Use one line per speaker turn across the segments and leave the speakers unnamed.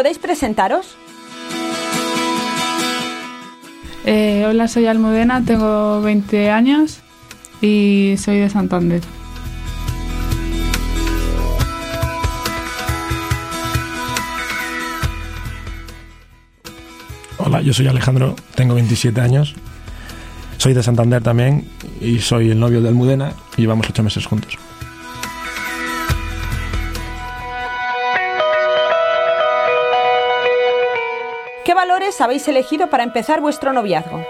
¿Podéis presentaros?
Eh, hola, soy Almudena, tengo 20 años y soy de Santander.
Hola, yo soy Alejandro, tengo 27 años, soy de Santander también y soy el novio de Almudena y llevamos ocho meses juntos.
¿Qué valores habéis elegido para empezar vuestro noviazgo?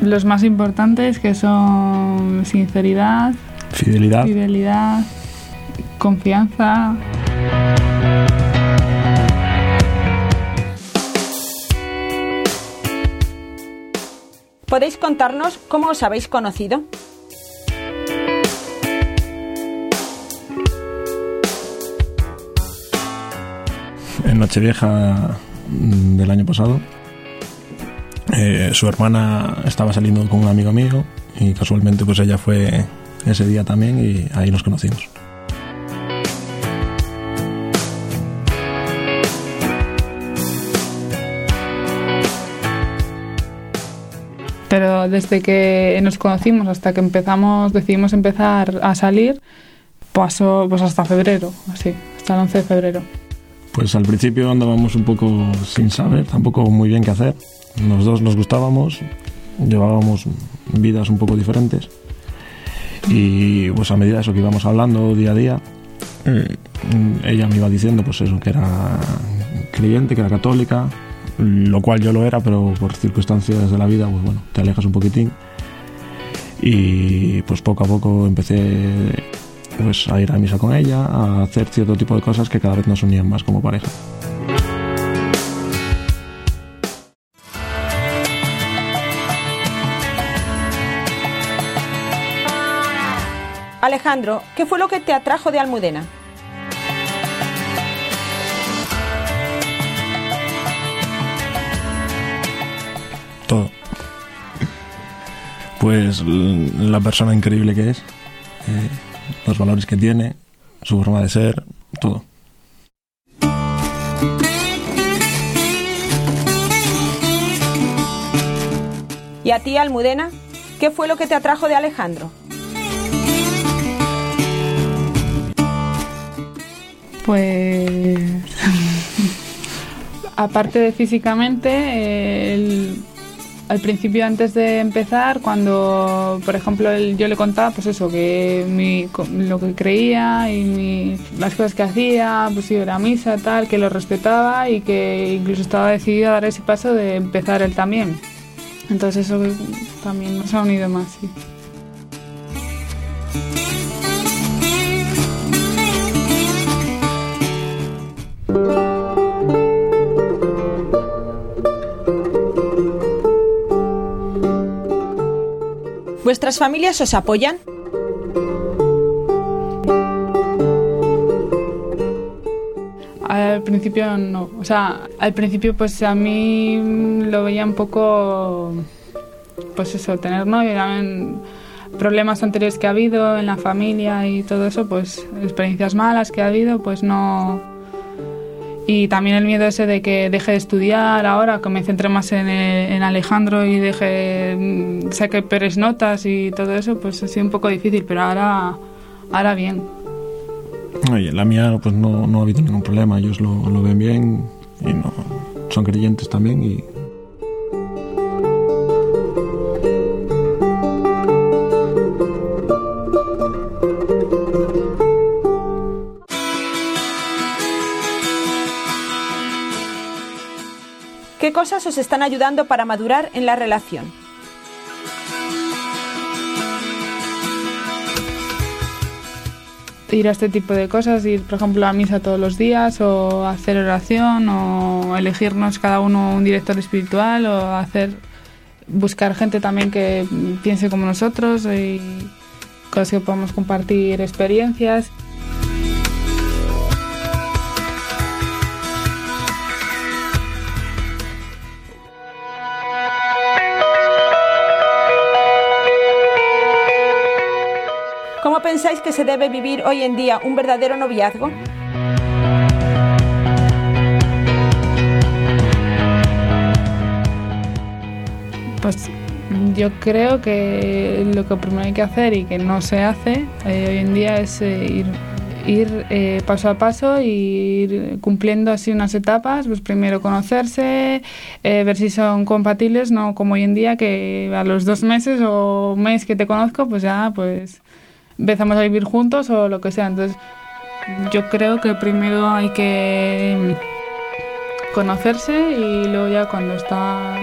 Los más importantes que son sinceridad,
Fidelidad,
fidelidad, confianza.
¿Podéis contarnos cómo os habéis conocido?
En Nochevieja mm, del año pasado. eh, su hermana estaba saliendo con un amigo mío y casualmente pues ella fue ese día también y ahí nos conocimos.
Pero desde que nos conocimos hasta que empezamos, decidimos empezar a salir, pasó pues hasta febrero, así, hasta el 11 de febrero.
Pues al principio andábamos un poco sin saber, tampoco muy bien qué hacer. Los dos nos gustábamos, llevábamos vidas un poco diferentes. Y pues a medida de eso que íbamos hablando día a día, eh, ella me iba diciendo pues eso, que era creyente, que era católica, lo cual yo lo era, pero por circunstancias de la vida, pues bueno, te alejas un poquitín. Y pues poco a poco empecé pues a ir a misa con ella, a hacer cierto tipo de cosas que cada vez nos unían más como pareja.
Alejandro, ¿qué fue lo que te atrajo de Almudena?
Todo. Pues la persona increíble que es, eh, los valores que tiene, su forma de ser, todo.
¿Y a ti, Almudena? ¿Qué fue lo que te atrajo de Alejandro?
Pues aparte de físicamente, eh, el- al principio antes de empezar, cuando por ejemplo él- yo le contaba pues eso, que lo que creía y mi- las cosas que hacía, pues ir a misa, tal, que lo respetaba y que incluso estaba decidido a dar ese paso de empezar él también. Entonces eso también nos ha unido más.
¿Vuestras familias os apoyan?
Al principio no, o sea, al principio pues a mí lo veía un poco, pues eso, tener novio, también problemas anteriores que ha habido en la familia y todo eso, pues experiencias malas que ha habido, pues no... Y también el miedo ese de que deje de estudiar ahora, que me centre más en, eh, en Alejandro y deje, mm, saque peores notas y todo eso, pues ha sido un poco difícil, pero ahora, ahora bien.
Oye, la mía pues no, no ha habido ningún problema, ellos lo, lo ven bien y no, son creyentes también y
cosas os están ayudando para madurar en la relación?
ir a este tipo de cosas, ir por ejemplo a misa todos los días o hacer oración o elegirnos cada uno un director espiritual o hacer buscar gente también que piense como nosotros y cosas que podamos compartir experiencias.
Pensáis que se debe vivir hoy en día un verdadero noviazgo?
Pues yo creo que lo que primero hay que hacer y que no se hace eh, hoy en día es eh, ir, eh, paso a paso y ir cumpliendo así unas etapas. Pues primero conocerse, ver si son compatibles, no como hoy en día que a los dos meses o mes que te conozco, pues ya pues empezamos a vivir juntos o lo que sea. Entonces yo creo que primero hay que conocerse y luego ya cuando estás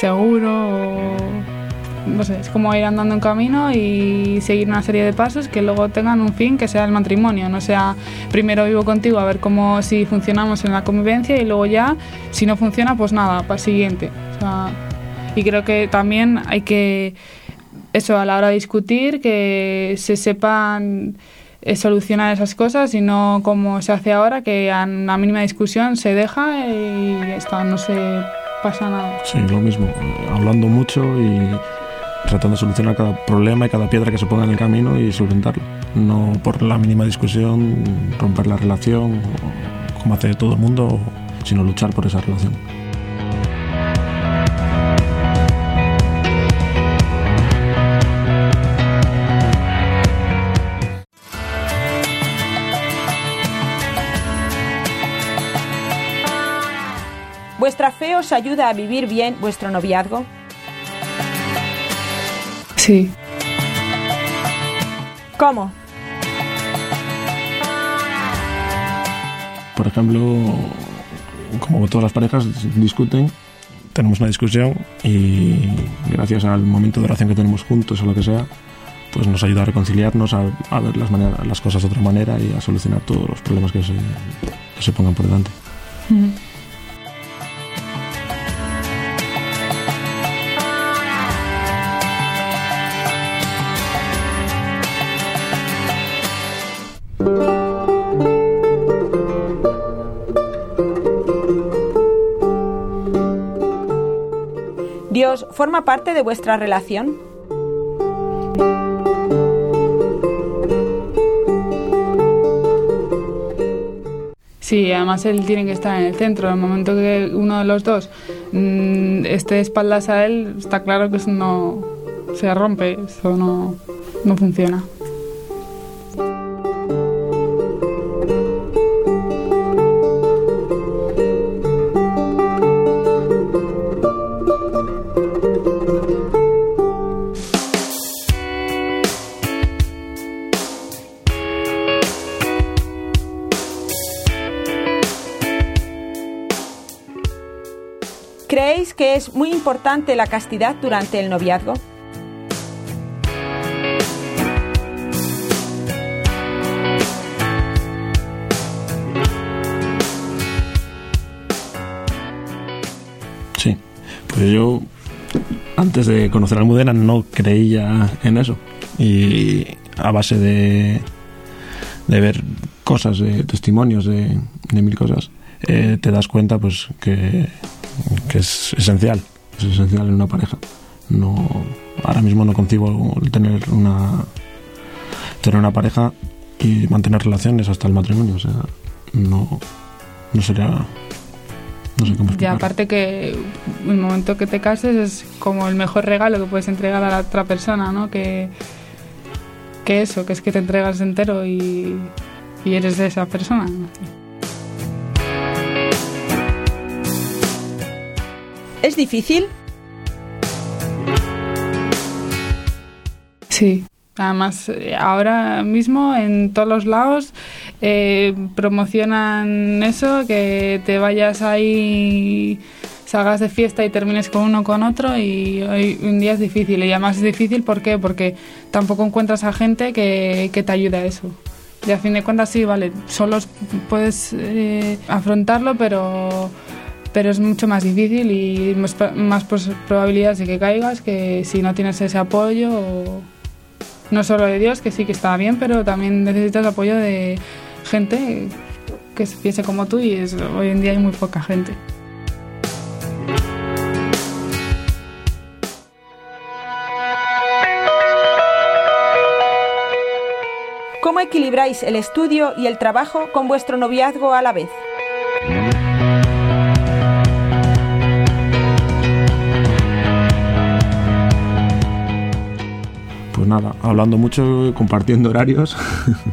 seguro no sé, es como ir andando en camino y seguir una serie de pasos que luego tengan un fin que sea el matrimonio, no sea primero vivo contigo a ver cómo si funcionamos en la convivencia y luego ya si no funciona pues nada, para el siguiente. y creo que también hay que eso a la hora de discutir que se sepan eh, solucionar esas cosas y no como se hace ahora que a una mínima discusión se deja y está, no se pasa nada.
Sí, lo mismo, hablando mucho y tratando de solucionar cada problema y cada piedra que se ponga en el camino y solventarlo. No por la mínima discusión romper la relación, como hace todo el mundo, sino luchar por esa relación.
¿Vuestra fe os ayuda a vivir bien vuestro noviazgo?
Sí.
¿Cómo?
Por ejemplo, como todas las parejas discuten, tenemos una discusión y gracias al momento de oración que tenemos juntos o lo que sea, pues nos ayuda a reconciliarnos, a, ver las, las cosas de otra manera y a solucionar todos los problemas que se, que se pongan por delante.
¿Dios forma parte de vuestra relación?
Sí, además él tiene que estar en el centro. En el momento que uno de los dos mm, esté de espaldas a él, está claro que eso no se rompe, eso no, no funciona.
¿Creéis que es muy importante la castidad durante el noviazgo?
Sí, pues yo antes de conocer a Almudena no creía en eso y a base de, de ver cosas, de testimonios, de, mil cosas, eh, te das cuenta pues que que es esencial, es esencial en una pareja. No, ahora mismo no concibo tener una tener una pareja y mantener relaciones hasta el matrimonio, o sea, no, no sería no sé cómo
Y aparte que el momento que te cases es como el mejor regalo que puedes entregar a la otra persona, ¿no? Que, que eso, que es que te entregas entero y, y eres de esa persona.
¿Es difícil?
Sí. Además, eh, ahora mismo en todos los lados eh, promocionan eso, que te vayas ahí, salgas de fiesta y termines con uno con otro y hoy un día es difícil. Y además es difícil ¿por qué? porque tampoco encuentras a gente que, que te ayude a eso. Y a fin de cuentas sí, vale, solos puedes eh, afrontarlo, pero, pero es mucho más difícil y más, probabilidades de que caigas que si no tienes ese apoyo, no solo de Dios, que sí que está bien, pero también necesitas apoyo de gente que se piense como tú y es, hoy en día hay muy poca gente.
¿Cómo equilibráis el estudio y el trabajo con vuestro noviazgo a la vez?
Nada, hablando mucho, compartiendo horarios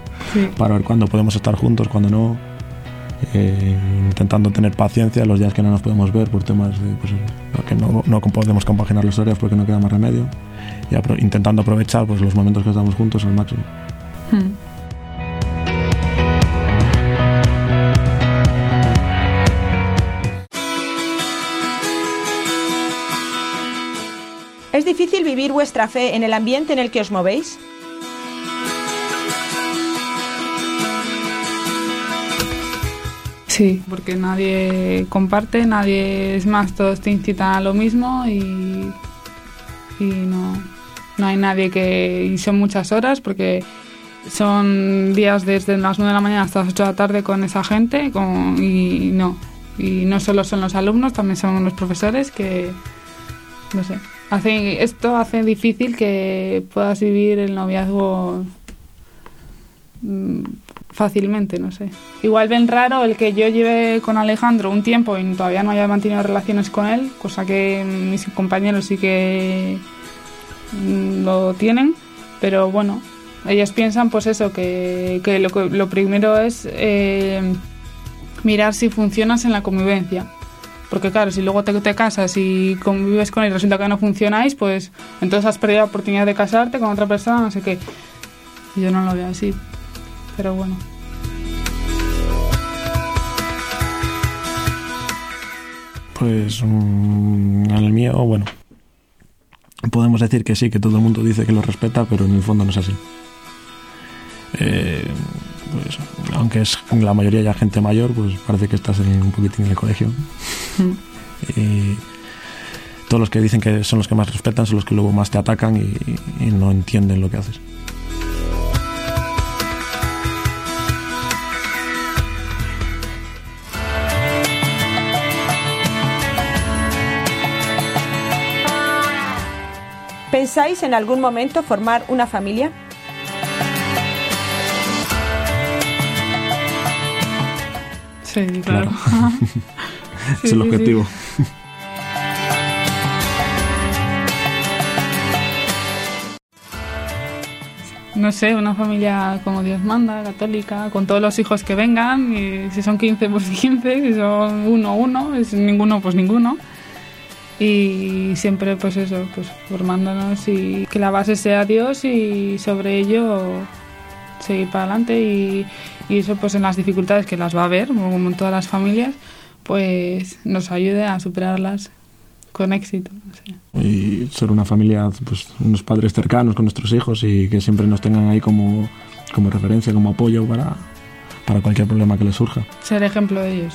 para ver cuándo podemos estar juntos, cuándo no. Eh, intentando tener paciencia los días que no nos podemos ver por temas de pues, que no, no, podemos compaginar los horarios porque no queda más remedio y intentando aprovechar pues, los momentos que estamos juntos al máximo. Hmm.
¿Es difícil vivir vuestra fe en el ambiente en el que os movéis?
Sí, porque nadie comparte, nadie es más, todos te incitan a lo mismo y, no, no hay nadie que... y son muchas horas porque son días desde las 9 de la mañana hasta las 8 de la tarde con esa gente y no. Y no solo son los alumnos, también son los profesores que, no sé, hace, esto hace difícil que puedas vivir el noviazgo mm, fácilmente, no sé. Igual ven raro el que yo lleve con Alejandro un tiempo y todavía no haya mantenido relaciones con él, cosa que mis compañeros sí que mm, lo tienen, pero bueno, ellos piensan pues eso, que, lo, primero es eh, mirar si funcionas en la convivencia porque claro, si luego te, te, casas y convives con él y resulta que no funcionáis, pues entonces has perdido la oportunidad de casarte con otra persona, no sé qué. Yo no lo veo así, pero bueno.
Pues mm, en el mío, bueno, podemos decir que sí, que todo el mundo dice que lo respeta, pero en el fondo no es así. Eh, pues, aunque es la mayoría ya gente mayor, pues parece que estás en, un poquitín en el colegio. Mm. Y todos los que dicen que son los que más respetan son los que luego más te atacan y, y no entienden lo que haces.
¿Pensáis en algún momento formar una familia?
Sí, claro.
es el objetivo.
no sé, una familia como Dios manda, católica, con todos los hijos que vengan, y si son 15, pues 15, si son uno, uno, si ninguno, pues ninguno. Y siempre, pues eso, pues formándonos y que la base sea Dios y sobre ello seguir para adelante y, y eso pues en las dificultades que las va a haber, como en todas las familias, pues nos ayude a superarlas con éxito.
Y ser una familia, pues unos padres cercanos con nuestros hijos y que siempre nos tengan ahí como, como referencia, como apoyo para, para cualquier problema que les surja.
Ser ejemplo de ellos.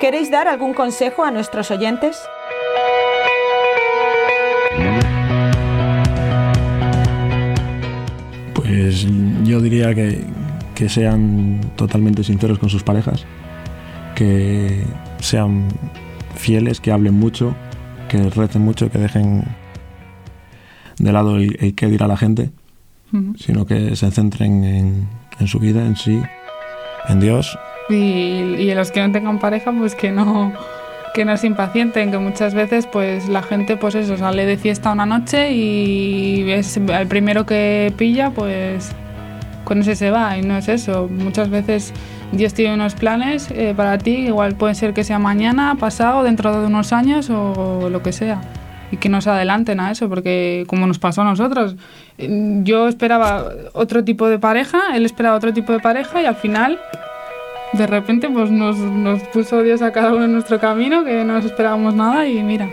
¿Queréis dar algún consejo a nuestros oyentes?
Pues yo diría que, que sean totalmente sinceros con sus parejas, que sean fieles, que hablen mucho, que recen mucho, que dejen de lado el, que dirá la gente, sino que se centren en, en su vida, en sí, en Dios.
Y, y los que no tengan pareja, pues que no, que no se impacienten, que muchas veces pues la gente pues eso, sale de fiesta una noche y es el primero que pilla, pues con ese se va y no es eso. Muchas veces Dios tiene unos planes eh, para ti, igual puede ser que sea mañana, pasado, dentro de unos años o lo que sea. Y que no se adelanten a eso, porque como nos pasó a nosotros, yo esperaba otro tipo de pareja, él esperaba otro tipo de pareja y al final de repente pues nos, nos puso Dios a cada uno en nuestro camino, que no nos esperábamos nada y mira.